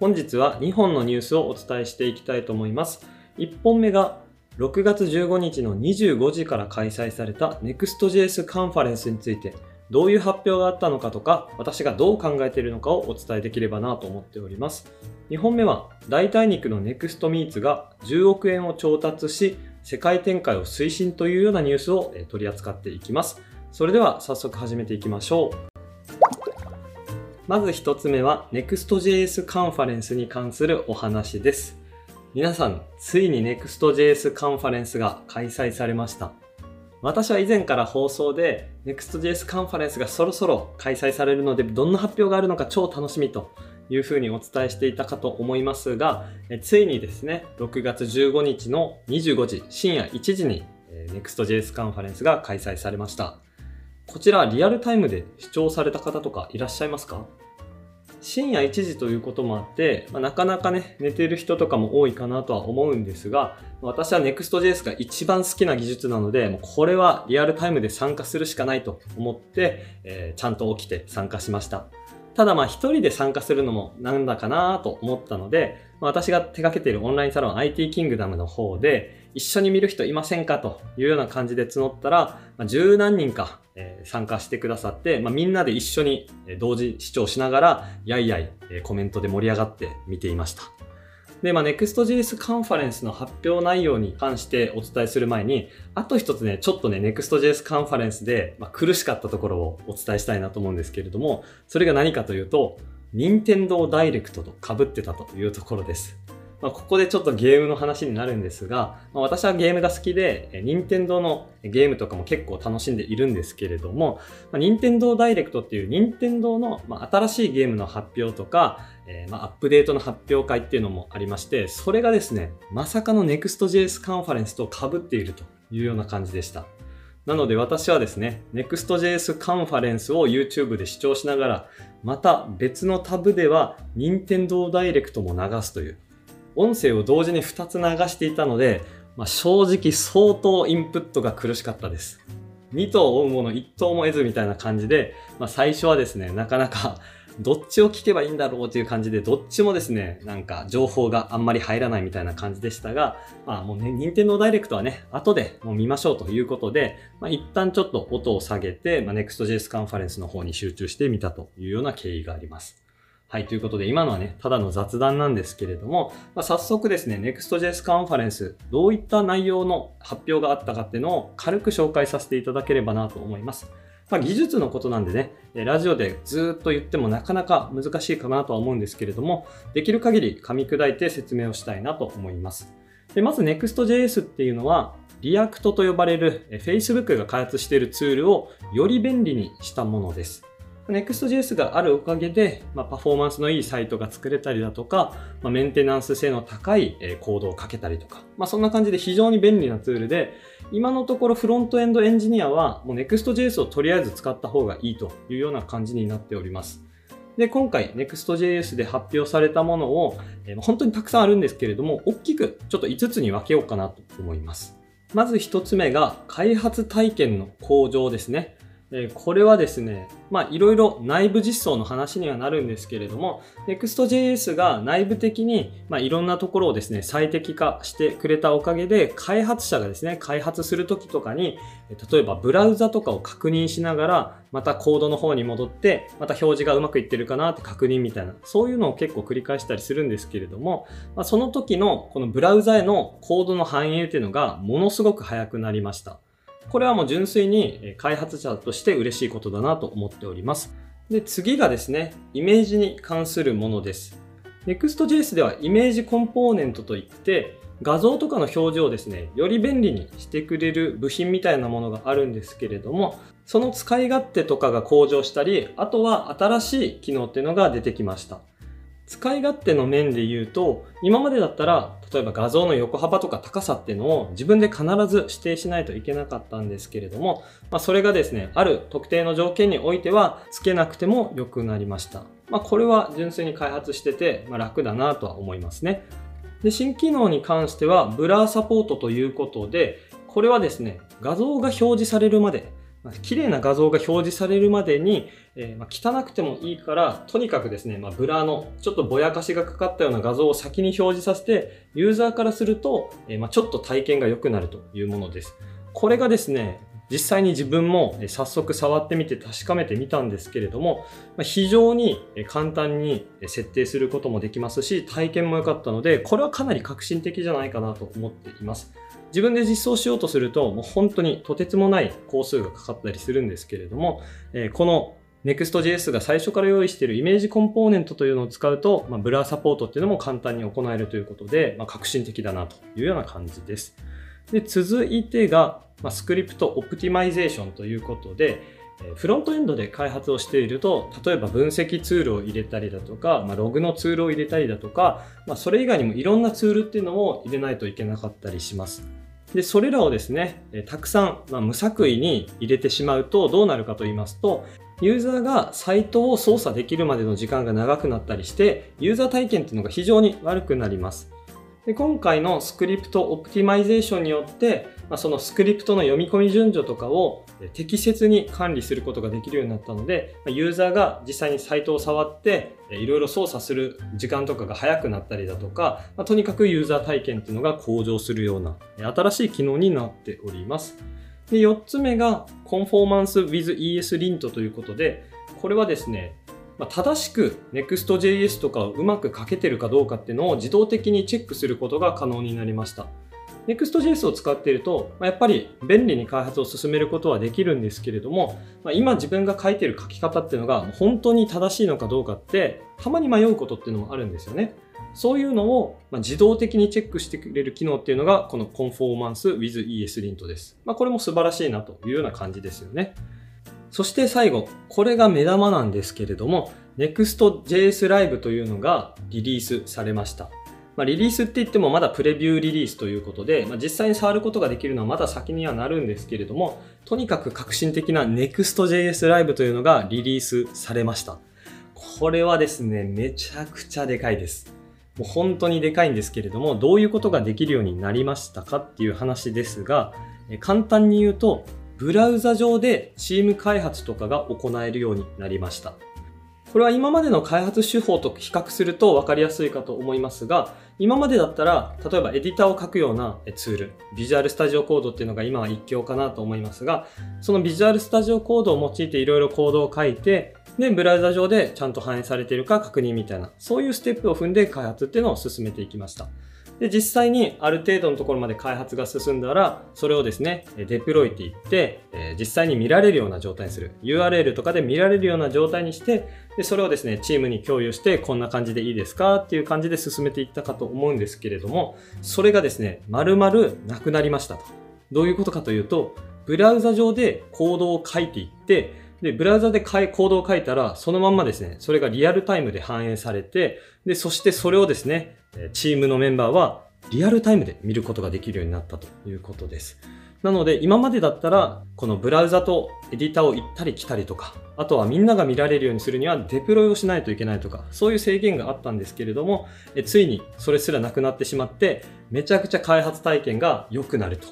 本日は2本のニュースをお伝えしていきたいと思います。1本目が6月15日の25時から開催された Next.js カンファレンスについてどういう発表があったのかとか私がどう考えているのかをお伝えできればなと思っております。2本目は代替肉の NextMeats が10億円を調達し世界展開を推進というようなニュースを取り扱っていきます。それでは早速始めていきましょう。まず一つ目は Next.js カンファレンスに関するお話です。皆さん、ついに Next.js カンファレンスが開催されました。私は以前から放送で Next.js カンファレンスがそろそろ開催されるのでどんな発表があるのか超楽しみというふうにお伝えしていたかと思いますが、ついにですね、6月15日の25時、深夜1時に Next.js カンファレンスが開催されました。こちらリアルタイムで視聴された方とかいらっしゃいますか？深夜1時ということもあって、まあ、なかなかね、寝てる人とかも多いかなとは思うんですが、私は Next.js が一番好きな技術なので、もうこれはリアルタイムで参加するしかないと思って、えー、ちゃんと起きて参加しました。ただまあ一人で参加するのもなんだかなと思ったので、私が手掛けているオンラインサロン IT キングダムの方で、一緒に見る人いませんか？というような感じで募ったら、まあ、十何人か、え参加してくださって、ま、みんなで一緒に同時視聴しながら、やいやい、えコメントで盛り上がって見ていました。で、まあ、Next.js カンファレンスの発表内容に関してお伝えする前に、あと一つね、ちょっとね、Next.js カンファレンスで、ま、苦しかったところをお伝えしたいなと思うんですけれども、それが何かというと、任天堂ダイレクトと被ってたというところです。まあ、ここでちょっとゲームの話になるんですが、まあ、私はゲームが好きで、任天堂のゲームとかも結構楽しんでいるんですけれども、まあ、任天堂ダイレクトっていう任天堂の、まあ、新しいゲームの発表とか、えー、まあ、アップデートの発表会っていうのもありまして、それがですね、まさかの Next.js カンファレンスと被っているというような感じでした。なので私はですね、Next.js カンファレンスを YouTube で視聴しながら、また別のタブでは任天堂ダイレクトも流すという、音声を同時に2つ流していたので、まあ、正直相当インプットが苦しかったです。2頭追うもの1頭も得ずみたいな感じで、まあ、最初はですね、なかなか どっちを聞けばいいんだろうという感じで、どっちもですね、なんか情報があんまり入らないみたいな感じでしたが、まあもうね、任天堂ダイレクトはね、後でもう見ましょうということで、まあ一旦ちょっと音を下げて、まあ、Next.js カンファレンスの方に集中してみたというような経緯があります。はい、ということで今のはね、ただの雑談なんですけれども、まあ、早速ですね、Next.js カンファレンス、どういった内容の発表があったかっていうのを軽く紹介させていただければなと思います。まあ、技術のことなんでね、ラジオでずっと言ってもなかなか難しいかなとは思うんですけれども、できる限り噛み砕いて説明をしたいなと思います。でまず Next.js っていうのは、 React と呼ばれる Facebook が開発しているツールをより便利にしたものです。Next.js があるおかげで、まあ、パフォーマンスのいいサイトが作れたりだとか、まあ、メンテナンス性の高いコードをかけたりとか、まあ、そんな感じで非常に便利なツールで、今のところフロントエンドエンジニアはもう Next.js をとりあえず使った方がいいというような感じになっております。で、今回 Next.js で発表されたものを、えー、本当にたくさんあるんですけれども、大きくちょっと5つに分けようかなと思います。まず1つ目が開発体験の向上ですね。えこれはですね、まあいろいろ内部実装の話にはなるんですけれども、Next.js が内部的に、まあ、いろんなところをですね、最適化してくれたおかげで、開発者がですね、開発するときとかに、例えばブラウザとかを確認しながら、またコードの方に戻って、また表示がうまくいってるかなって確認みたいな、そういうのを結構繰り返したりするんですけれども、まあ、その時のこのブラウザへのコードの反映っていうのがものすごく速くなりました。これはもう純粋に開発者として嬉しいことだなと思っております。で、次がですね、イメージに関するものです。Next.js ではイメージコンポーネントといって、画像とかの表示をですね、より便利にしてくれる部品みたいなものがあるんですけれども、その使い勝手とかが向上したり、あとは新しい機能っていうのが出てきました。使い勝手の面で言うと、今までだったら、例えば画像の横幅とか高さっていうのを自分で必ず指定しないといけなかったんですけれども、まあ、それがですね、ある特定の条件においては付けなくても良くなりました。まあ、これは純粋に開発してて、まあ、楽だなとは思いますね。で、新機能に関しては、ブラーサポートということで、これはですね、画像が表示されるまでまあ、綺麗な画像が表示されるまでに、えー、まあ、汚くてもいいから、とにかくですね、まあ、 blur のちょっとぼやかしがかかったような画像を先に表示させて、ユーザーからすると、えー、まちょっと体験が良くなるというものです。これがですね、実際に自分も早速触ってみて確かめてみたんですけれども、非常に簡単に設定することもできますし、体験も良かったので、これはかなり革新的じゃないかなと思っています。自分で実装しようとすると、もう本当にとてつもない工数がかかったりするんですけれども、この Next.js が最初から用意している image component というのを使うと、まあ、 blur support っていうのも簡単に行えるということで、まあ、革新的だなというような感じです。で続いてが、まあ、 script optimization ということで、フロントエンドで開発をしていると、例えば分析ツールを入れたりだとか、まあ、ログのツールを入れたりだとか、まあ、それ以外にもいろんなツールっていうのを入れないといけなかったりします。で、それらをですね、たくさん、まあ、無作為に入れてしまうとどうなるかと言いますと、ユーザーがサイトを操作できるまでの時間が長くなったりして、ユーザー体験っていうのが非常に悪くなります。で今回の script optimization によって、まあ、そのスクリプトの読み込み順序とかを適切に管理することができるようになったので、まユーザーが実際にサイトを触っていろいろ操作する時間とかが早くなったりだとか、まあ、とにかくユーザー体験っていうのが向上するような新しい機能になっております。で4つ目が Conformance with ES Lint ということで、これはですね、まあ、正しく Next.js とかをうまく書けてるかどうかっていうのを自動的にチェックすることが可能になりました。Next.js を使っていると、まあ、やっぱり便利に開発を進めることはできるんですけれども、まあ、今自分が書いてる書き方っていうのが本当に正しいのかどうかってたまに迷うことっていうのもあるんですよね。そういうのをま自動的にチェックしてくれる機能っていうのがこの Conformance with ESLint です。まあ、これも素晴らしいなというような感じですよね。そして最後、これが目玉なんですけれども、Next.js Live というのがリリースされました。まあ、リリースって言ってもまだプレビューリリースということで、まあ、実際に触ることができるのはまだ先にはなるんですけれども、とにかく革新的な Next.js Live というのがリリースされました。これはですね、めちゃくちゃでかいです。もう本当にでかいんですけれども、どういうことができるようになりましたかっていう話ですが、簡単に言うと、ブラウザ上でチーム開発とかが行えるようになりました。これは今までの開発手法と比較すると分かりやすいかと思いますが、今までだったら、例えばエディターを書くようなツール、ビジュアルスタジオコードっていうのが今は一強かなと思いますが、そのビジュアルスタジオコードを用いていろいろコードを書いて、で、ブラウザ上でちゃんと反映されているか確認みたいな、そういうステップを踏んで開発っていうのを進めていきました。で、実際にある程度のところまで開発が進んだら、それをですね、デプロイっていって、え実際に見られるような状態にする。URL とかで見られるような状態にして、で、それをですね、チームに共有して、こんな感じでいいですかっていう感じで進めていったかと思うんですけれども、それがですね、丸々なくなりましたと。どういうことかというと、ブラウザ上でコードを書いていって、で、ブラウザでコードを書いたら、そのまんまですね、それがリアルタイムで反映されて、で、そしてそれをですね、チームのメンバーはリアルタイムで見ることができるようになったということです。なので、今までだったら、このブラウザとエディターを行ったり来たりとか、あとはみんなが見られるようにするにはデプロイをしないといけないとか、そういう制限があったんですけれども、えついにそれすらなくなってしまって、めちゃくちゃ開発体験が良くなると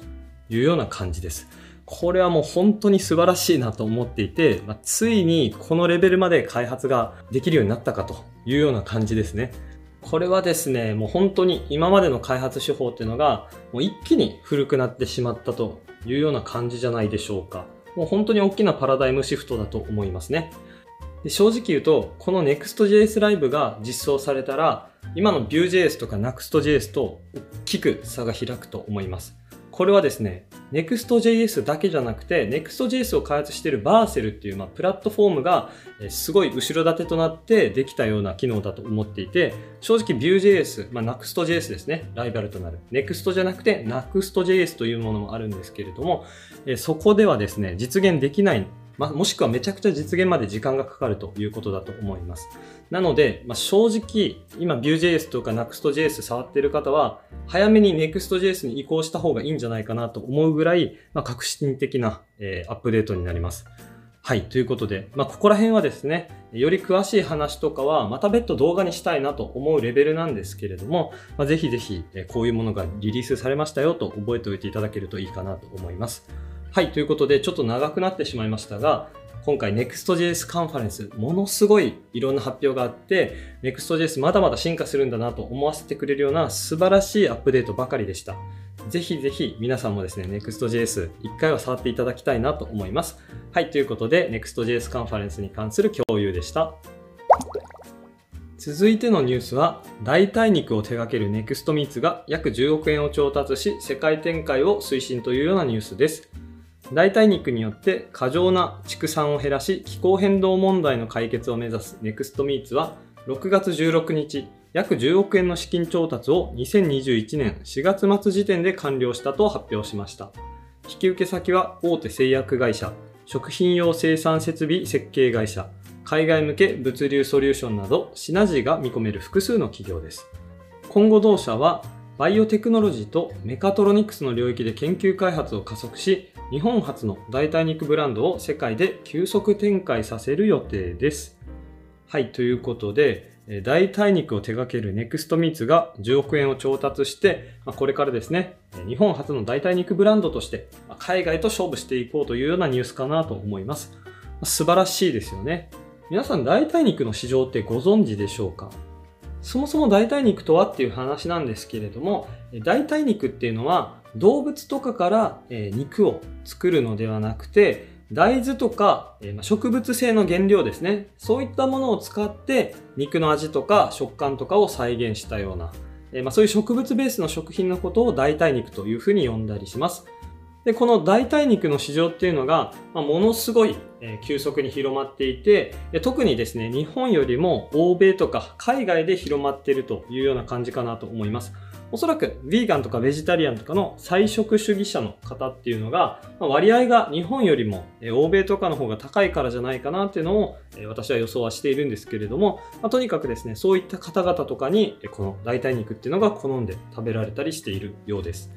いうような感じです。これはもう本当に素晴らしいなと思っていて、ま、ついにこのレベルまで開発ができるようになったかというような感じですね。これはですね、もう本当に今までの開発手法っていうのが、もう一気に古くなってしまったというような感じじゃないでしょうか。もう本当に大きなパラダイムシフトだと思いますね。で正直言うと、この Next.js Live が実装されたら、今の Vue.js とか Next.js と大きく差が開くと思います。これはですね、Next.js だけじゃなくて、Next.js を開発しているバーセルっていう、まあ、プラットフォームがすごい後ろ盾となってできたような機能だと思っていて、正直 Vue.js、まあ、Next.js ですね、ライバルとなる。Next じゃなくて Next.js というものもあるんですけれども、そこではですね、実現できないまあ、もしくはめちゃくちゃ実現まで時間がかかるということだと思います。なので、まあ、正直、今 Vue.js とか Next.js 触っている方は、早めに Next.js に移行した方がいいんじゃないかなと思うぐらい、まあ、革新的な、えー、アップデートになります。はい。ということで、まあ、ここら辺はですね、より詳しい話とかは、また別途動画にしたいなと思うレベルなんですけれども、まあ、ぜひぜひ、こういうものがリリースされましたよと覚えておいていただけるといいかなと思います。はい、ということでちょっと長くなってしまいましたが、今回 Next.js カンファレンス、ものすごいいろんな発表があって、Next.js まだまだ進化するんだなと思わせてくれるような素晴らしいアップデートばかりでした。ぜひぜひ皆さんもですね、Next.js 一回は触っていただきたいなと思います。はい、ということで Next.js カンファレンスに関する共有でした。続いてのニュースは、代替肉を手掛ける NEXTMeats が約10億円を調達し、世界展開を推進というようなニュースです。代替肉によって過剰な畜産を減らし、気候変動問題の解決を目指す NEXTMeats は、6月16日、約10億円の資金調達を2021年4月末時点で完了したと発表しました。引き受け先は大手製薬会社、食品用生産設備設計会社、海外向け物流ソリューションなどシナジーが見込める複数の企業です。今後同社はバイオテクノロジーとメカトロニクスの領域で研究開発を加速し、日本初の代替肉ブランドを世界で急速展開させる予定です。はい、ということで、代替肉を手掛けるネクストミーツが10億円を調達して、これからですね、日本初の代替肉ブランドとして海外と勝負していこうというようなニュースかなと思います。素晴らしいですよね。皆さん代替肉の市場ってご存知でしょうか？そもそも代替肉とはっていう話なんですけれども、代替肉っていうのは動物とかから肉を作るのではなくて、大豆とか植物性の原料ですね。そういったものを使って肉の味とか食感とかを再現したような、ま、そういう植物ベースの食品のことを代替肉というふうに呼んだりします。で、この代替肉の市場っていうのが、ま、ものすごい、急速に広まっていて、特にですね、日本よりも欧米とか海外で広まっているというような感じかなと思います。おそらく、ヴィーガンとかベジタリアンとかの菜食主義者の方っていうのが、ま割合が日本よりも欧米とかの方が高いからじゃないかなっていうのを私は予想はしているんですけれども、まあ、とにかくですね、そういった方々とかにこの代替肉っていうのが好んで食べられたりしているようです。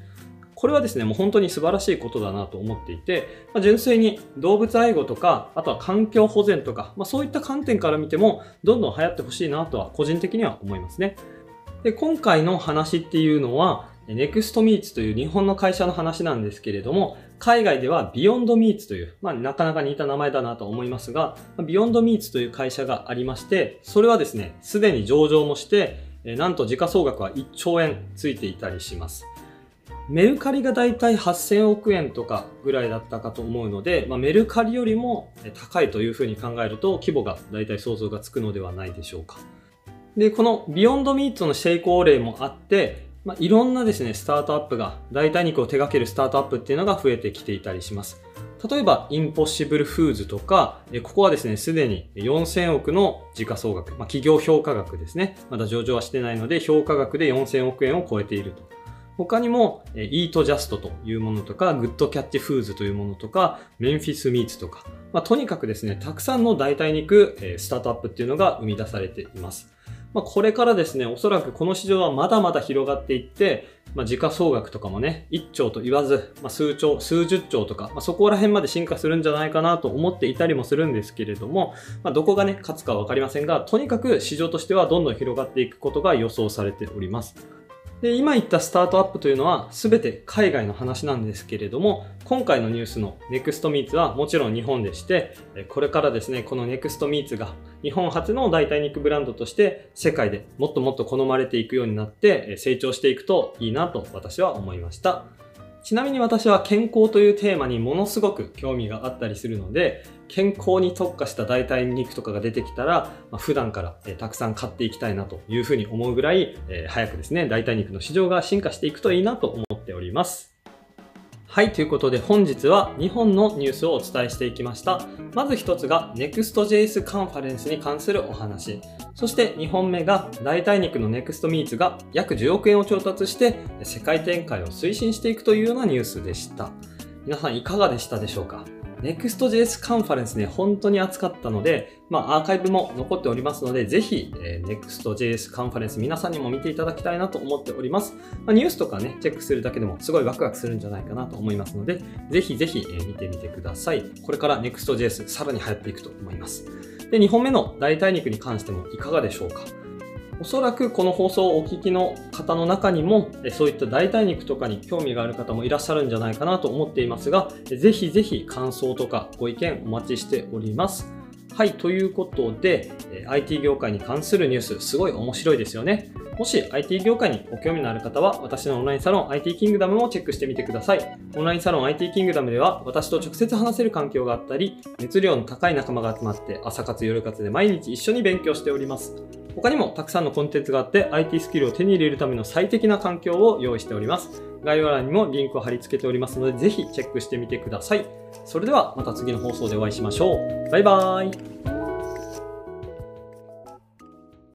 これはですね、もう本当に素晴らしいことだなと思っていて、まあ、純粋に動物愛護とか、あとは環境保全とか、まあ、そういった観点から見ても、どんどん流行ってほしいなとは個人的には思いますね。で、今回の話っていうのは、Next Meats という日本の会社の話なんですけれども、海外では Beyond Meats という、まあ、なかなか似た名前だなと思いますが、Beyond Meats という会社がありまして、それはですね、すでに上場もして、なんと時価総額は1兆円ついていたりします。メルカリがだいたい8000億円とかぐらいだったかと思うので、まあ、メルカリよりも高いというふうに考えると規模がだいたい想像がつくのではないでしょうか。で、このビヨンドミートの成功例もあって、まあ、いろんなですね、スタートアップが、代替肉を手掛けるスタートアップっていうのが増えてきていたりします。例えば、インポッシブルフーズとか、ここはですね、すでに4000億の時価総額、まあ、企業評価額ですね。まだ上場はしてないので、評価額で4000億円を超えていると。他にも、イートジャストというものとか、グッドキャッチフーズというものとか、メンフィスミーツとか、まあ、とにかくですね、たくさんの代替肉、スタートアップっていうのが生み出されています。まあ、これからですね、おそらくこの市場はまだまだ広がっていって、まあ、時価総額とかもね、1兆と言わず、まあ、数兆、数十兆とか、まあ、そこら辺まで進化するんじゃないかなと思っていたりもするんですけれども、まあ、どこがね、勝つかわかりませんが、とにかく市場としてはどんどん広がっていくことが予想されております。で、今言ったスタートアップというのは全て海外の話なんですけれども、今回のニュースの NEXTMEETS はもちろん日本でして、これからですね、この NEXTMeats が日本初の代替肉ブランドとして世界でもっともっと好まれていくようになって成長していくといいなと私は思いました。ちなみに私は健康というテーマにものすごく興味があったりするので、健康に特化した代替肉とかが出てきたら、まあ、普段から、えたくさん買っていきたいなというふうに思うぐらい、え、早くですね、代替肉の市場が進化していくといいなと思っております。はい、ということで本日は2本のニュースをお伝えしていきました。まず1つが Next.js カンファレンスに関するお話。そして2本目が代替肉の NextMeats が約10億円を調達して世界展開を推進していくというようなニュースでした。皆さんいかがでしたでしょうか？Next.js カンファレンスね、本当に熱かったので、まあ、アーカイブも残っておりますので、ぜひ、えー、Next.js カンファレンス皆さんにも見ていただきたいなと思っております。まあ、ニュースとかね、チェックするだけでもすごいワクワクするんじゃないかなと思いますので、ぜひぜひ、えー、見てみてください。これから Next.js さらに流行っていくと思います。で、2本目の代替肉に関してもいかがでしょうか？おそらくこの放送をお聞きの方の中にも、そういった代替肉とかに興味がある方もいらっしゃるんじゃないかなと思っていますが、ぜひぜひ感想とかご意見お待ちしております。はい、ということで、IT 業界に関するニュース、すごい面白いですよね。もし IT 業界にご興味のある方は、私のオンラインサロン IT キングダムもチェックしてみてください。オンラインサロン IT キングダムでは、私と直接話せる環境があったり、熱量の高い仲間が集まって、朝活夜活で毎日一緒に勉強しております。他にもたくさんのコンテンツがあって IT スキルを手に入れるための最適な環境を用意しております。概要欄にもリンクを貼り付けておりますので、ぜひチェックしてみてください。それではまた次の放送でお会いしましょう。バイバーイ。